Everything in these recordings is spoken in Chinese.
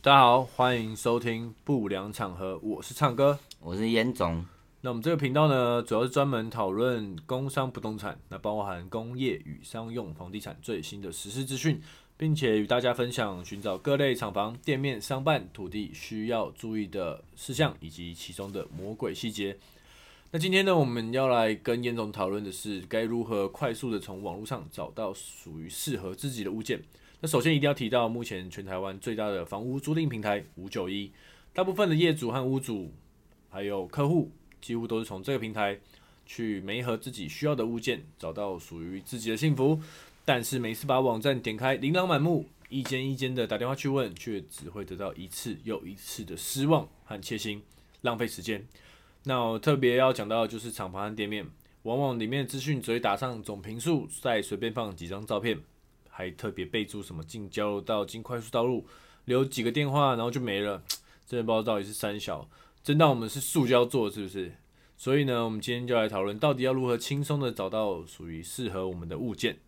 大家好，欢迎收听不良场合，我是唱歌。我是严总，那我们这个频道呢，主要是专门讨论工商不动产，那包含工业与商用房地产最新的实施资讯，并且与大家分享寻找各类厂房、店面、商办、土地需要注意的事项，以及其中的魔鬼细节。那今天呢，我们要来跟严总讨论的是，该如何快速的从网络上找到属于适合自己的物件。那首先一定要提到，目前全台湾最大的房屋租赁平台五九一，大部分的业主和屋主，还有客户，几乎都是从这个平台去媒合自己需要的物件，找到属于自己的幸福。但是每次把网站点开，琳琅满目，一间一间的打电话去问，却只会得到一次又一次的失望和切心，浪费时间。那我特别要讲到的就是厂房和店面，往往里面的资讯只会打上总平数，再随便放几张照片，还特别备注什么进交流道、进快速道路，留几个电话，然后就没了。真的不知道到底是三小，真当我们是塑胶做是不是？所以呢，我们今天就来讨论到底要如何轻松的找到属于适合我们的物件。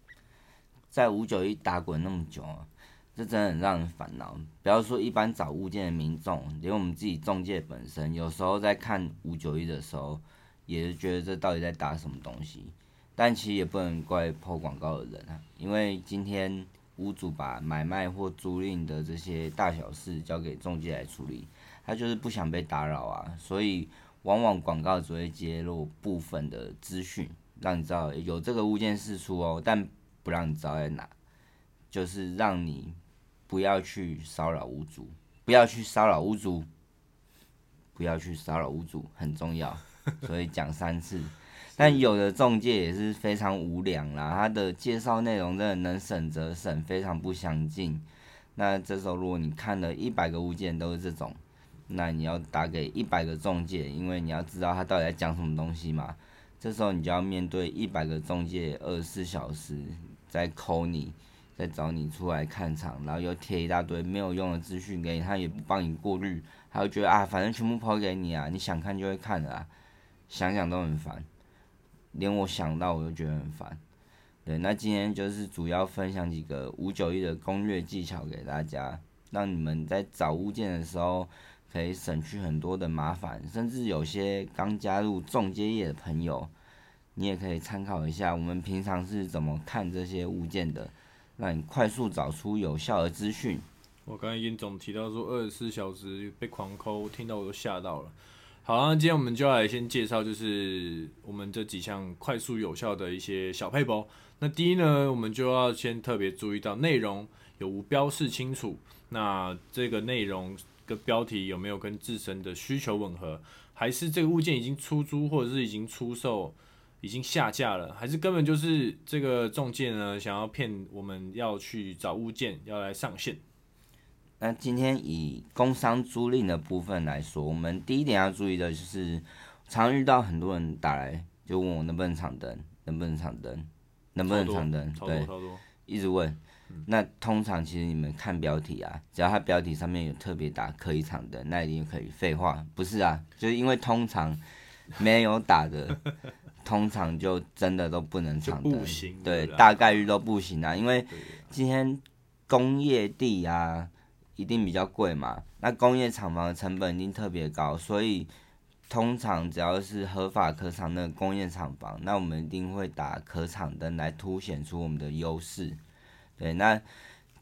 在五九一打滚那么久啊，这真的很让人烦恼。不要说一般找物件的民众，连我们自己中介本身，有时候在看五九一的时候，也是觉得这到底在打什么东西。但其实也不能怪抛广告的人啊，因为今天屋主把买卖或租赁的这些大小事交给中介来处理，他就是不想被打扰啊，所以往往广告只会揭露部分的资讯，让你知道有这个物件事出哦，但不让你知道在哪，就是让你不要去骚扰屋主，不要去骚扰屋主，不要去骚扰屋主，很重要，所以讲三次。但有的中介也是非常无良啦，他的介绍内容真的能省则省，非常不详尽。那这时候如果你看了一百个物件都是这种，那你要打给一百个中介，因为你要知道他到底在讲什么东西嘛。这时候你就要面对一百个中介，二十四小时在扣你，在找你出来看场，然后又贴一大堆没有用的资讯给你，他也不帮你过滤，他会觉得啊，反正全部抛给你啊，你想看就会看的啊，想想都很烦。连我想到我都觉得很烦，对，那今天就是主要分享几个五九一的攻略技巧给大家，让你们在找物件的时候可以省去很多的麻烦，甚至有些刚加入中介业的朋友，你也可以参考一下我们平常是怎么看这些物件的，让你快速找出有效的资讯。我刚才殷总提到说二十四小时被狂抠，听到我都吓到了。好，那今天我们就要来先介绍，就是我们这几项快速有效的一些小配包。那第一呢，我们就要先特别注意到内容有无标示清楚，那这个内容跟标题有没有跟自身的需求吻合，还是这个物件已经出租或者是已经出售，已经下架了，还是根本就是这个中介呢想要骗我们要去找物件要来上线。那今天以工商租赁的部分来说，我们第一点要注意的就是，常遇到很多人打来就问我能不能长灯，能不能长灯，能不能长灯，对，一直问。那通常其实你们看标题啊，只要它标题上面有特别打可以长灯，那一定可以。废话，不是啊，就是因为通常没有打的，通常就真的都不能长灯，对，大概率都不行啊。因为今天工业地啊。一定比较贵嘛？那工业厂房的成本一定特别高，所以通常只要是合法可厂的工业厂房，那我们一定会打可厂灯来凸显出我们的优势。对，那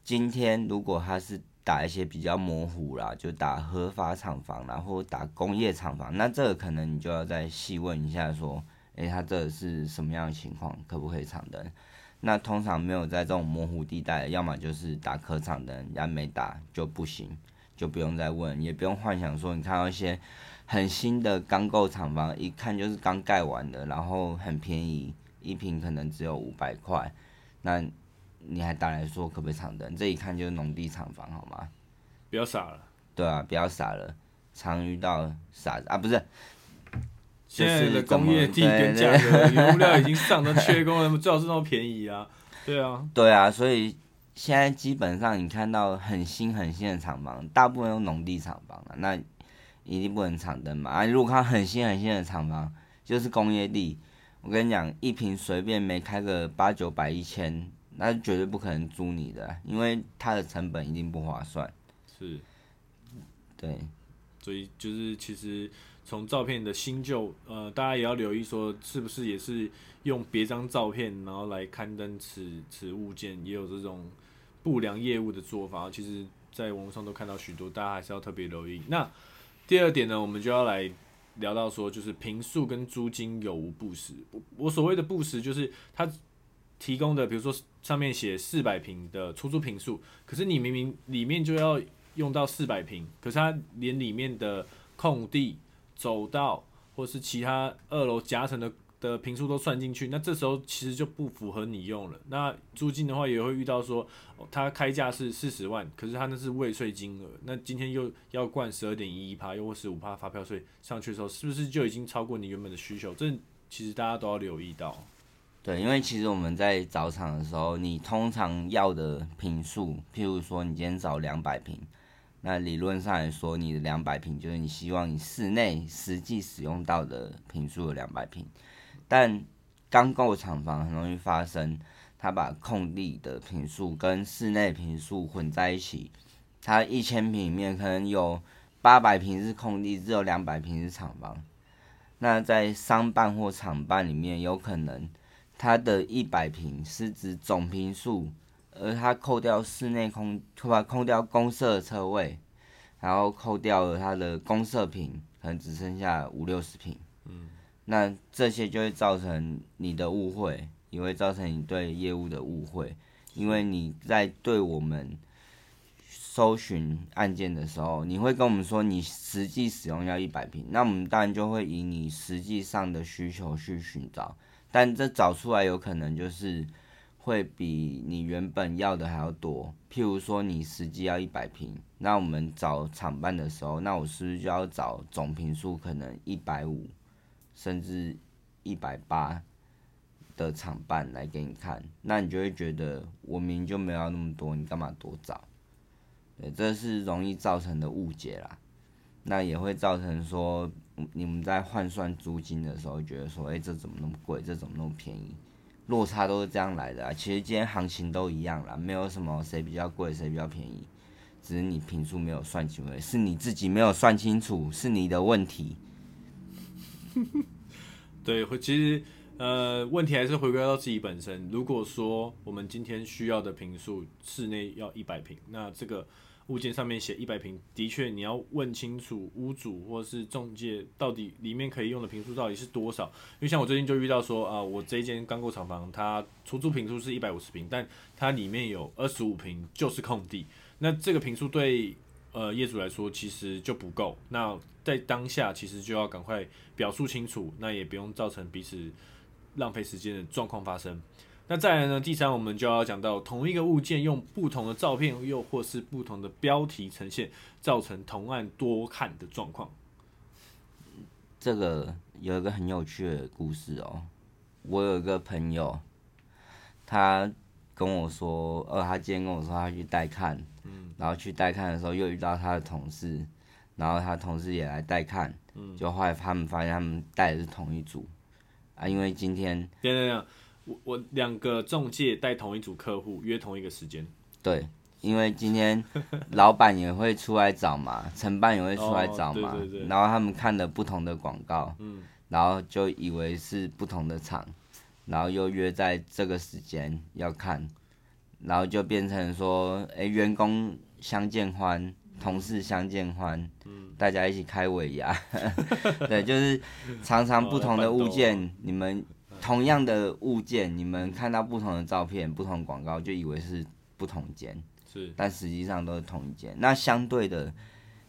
今天如果他是打一些比较模糊啦，就打合法厂房啦，或打工业厂房，那这个可能你就要再细问一下，说，诶，他这是什么样的情况，可不可以厂灯？那通常没有在这种模糊地带，要么就是打客场的，人家没打就不行，就不用再问，也不用幻想说你看到一些很新的刚购厂房，一看就是刚盖完的，然后很便宜，一平可能只有五百块，那你还打来说可不可以长灯？这一看就是农地厂房，好吗？不要傻了。对啊，不要傻了，常遇到傻子啊，不是。现在的工业地跟价格，原料已经上到缺工了，最好是那么便宜啊？对啊，对啊，所以现在基本上你看到很新很新的厂房，大部分都农地厂房了，那一定不能长灯嘛。啊，如果看很新很新的厂房，就是工业地，我跟你讲，一平随便没开个八九百一千，那绝对不可能租你的，因为它的成本一定不划算。是，对，所以就是其实从照片的新旧，呃，大家也要留意说是不是也是用别张照片，然后来刊登此此物件，也有这种不良业务的做法。其实，在网络上都看到许多，大家还是要特别留意。那第二点呢，我们就要来聊到说，就是平数跟租金有无不实。我所谓的不实，就是它提供的，比如说上面写四百平的出租平数，可是你明明里面就要用到四百平，可是它连里面的空地、走道或是其他二楼夹层的的平数都算进去，那这时候其实就不符合你用了。那租金的话也会遇到说，哦它开价是四十万，可是它那是未税金额，那今天又要灌十二点一一趴，又或十五趴发票税上去的时候，是不是就已经超过你原本的需求？这其实大家都要留意到。对，因为其实我们在找场的时候，你通常要的平数，譬如说你今天找两百平，那理论上来说，你的两百平就是你希望你室内实际使用到的平数有两百平，但刚购厂房很容易发生，他把空地的平数跟室内平数混在一起，它一千平里面可能有八百平是空地，只有两百平是厂房，那在商办或厂办里面有可能。它的一百平是指总平数，而他扣掉室内空，把扣掉公社车位，然后扣掉了他的公社品，可能只剩下五六十平。嗯，那这些就会造成你的误会，也会造成你对业务的误会，因为你在对我们搜寻案件的时候，你会跟我们说你实际使用要一百平，那我们当然就会以你实际上的需求去寻找。但这找出来有可能就是会比你原本要的还要多。譬如说你实际要一百平，那我们找厂办的时候，那我是不是就要找总平数可能一百五，甚至一百八的厂办来给你看？那你就会觉得我明明就没有那么多，你干嘛多找？对，这是容易造成的误解啦。那也会造成说。你们在换算租金的时候，觉得说，哎，这怎么那么贵？这怎么那么便宜？落差都是这样来的啊。其实今天行情都一样啦，没有什么谁比较贵，谁比较便宜，只是你平数没有算清楚，是你自己没有算清楚，是你的问题。对，其实呃，问题还是回归到自己本身。如果说我们今天需要的平数室内要一百平，那这个。物件上面写一百平，的确你要问清楚屋主或是中介到底里面可以用的平数到底是多少。因为像我最近就遇到说啊，我这一间刚购厂房，它出租平数是一百五十平，但它里面有二十五平就是空地。那这个平数对呃业主来说其实就不够。那在当下其实就要赶快表述清楚，那也不用造成彼此浪费时间的状况发生。那再来呢？第三，我们就要讲到同一个物件用不同的照片，又或是不同的标题呈现，造成同案多看的状况。这个有一个很有趣的故事哦。我有一个朋友，他跟我说，呃，他今天跟我说他去带看，嗯，然后去带看的时候又遇到他的同事，然后他同事也来带看，嗯，就后来他们发现他们带的是同一组啊，因为今天。我我两个中介带同一组客户约同一个时间，对，因为今天老板也会出来找嘛，承办也会出来找嘛，然后他们看了不同的广告，嗯，然后就以为是不同的场，然后又约在这个时间要看，然后就变成说，哎，员工相见欢，同事相见欢，嗯，大家一起开尾牙，对，就是常常不同的物件，你们。同样的物件，你们看到不同的照片、不同广告，就以为是不同间，是，但实际上都是同一间。那相对的，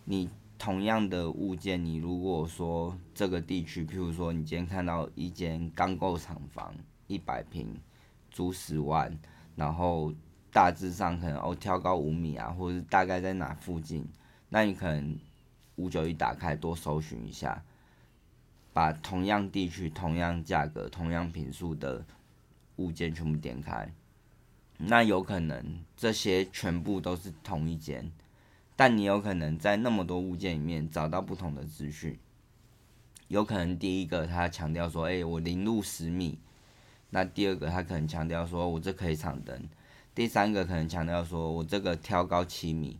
你同样的物件，你如果说这个地区，譬如说你今天看到一间钢构厂房，一百平，租十万，然后大致上可能哦挑高五米啊，或者是大概在哪附近，那你可能五九一打开多搜寻一下。把同样地区、同样价格、同样品数的物件全部点开，那有可能这些全部都是同一间，但你有可能在那么多物件里面找到不同的资讯。有可能第一个他强调说：“哎，我零入十米。”那第二个他可能强调说：“我这可以长灯。”第三个可能强调说：“我这个挑高七米。”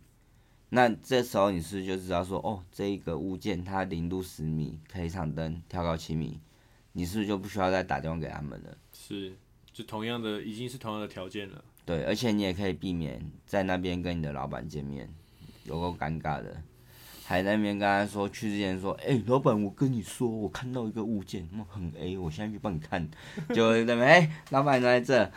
那这时候你是不是就知道说，哦，这一个物件它零度十米，可以上灯跳高七米，你是不是就不需要再打电话给他们了？是，就同样的，已经是同样的条件了。对，而且你也可以避免在那边跟你的老板见面，有够尴尬的。还在那边跟他说，去之前说，哎、老板，我跟你说，我看到一个物件，那很 A，我现在去帮你看。就在那边，哎、老板在这，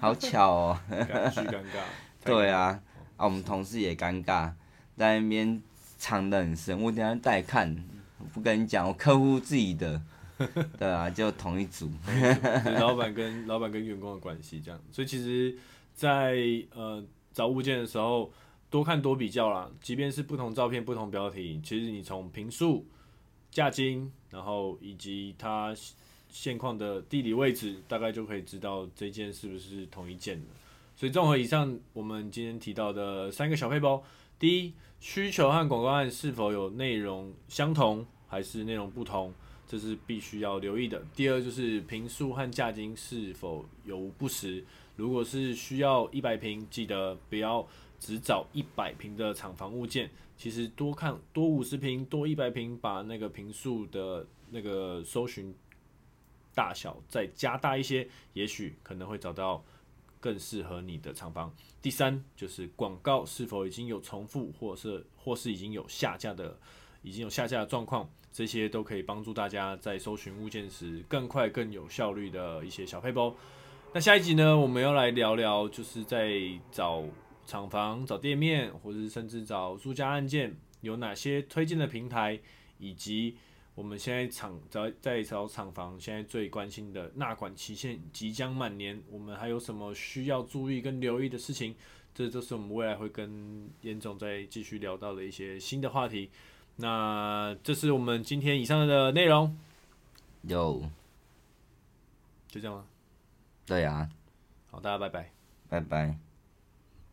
好巧哦。尴巨尴尬。对啊，啊，我们同事也尴尬，在那边藏得很深。我等下带看，不跟你讲，我客户自己的，对啊，就同一组。老板跟老板跟员工的关系这样，所以其实在，呃找物件的时候多看多比较啦，即便是不同照片、不同标题，其实你从平数、价金，然后以及它现况的地理位置，大概就可以知道这件是不是同一件的。所以综合以上我们今天提到的三个小配包，第一，需求和广告案是否有内容相同还是内容不同，这是必须要留意的。第二就是平数和价金是否有不实，如果是需要一百平，记得不要只找一百平的厂房物件，其实多看多五十平、多一百平，把那个平数的那个搜寻大小再加大一些，也许可能会找到更适合你的厂房。第三就是广告是否已经有重复，或是或是已经有下架的，已经有下架的状况，这些都可以帮助大家在搜寻物件时更快、更有效率的一些小配包。那下一集呢，我们要来聊聊，就是在找厂房、找店面，或者是甚至找租家案件，有哪些推荐的平台，以及我们现在厂在在找厂房，现在最关心的纳管期限即将满年，我们还有什么需要注意跟留意的事情？这就是我们未来会跟严总再继续聊到的一些新的话题。那这是我们今天以上的内容，有，就这样吗？对啊，好，大家拜拜。拜拜。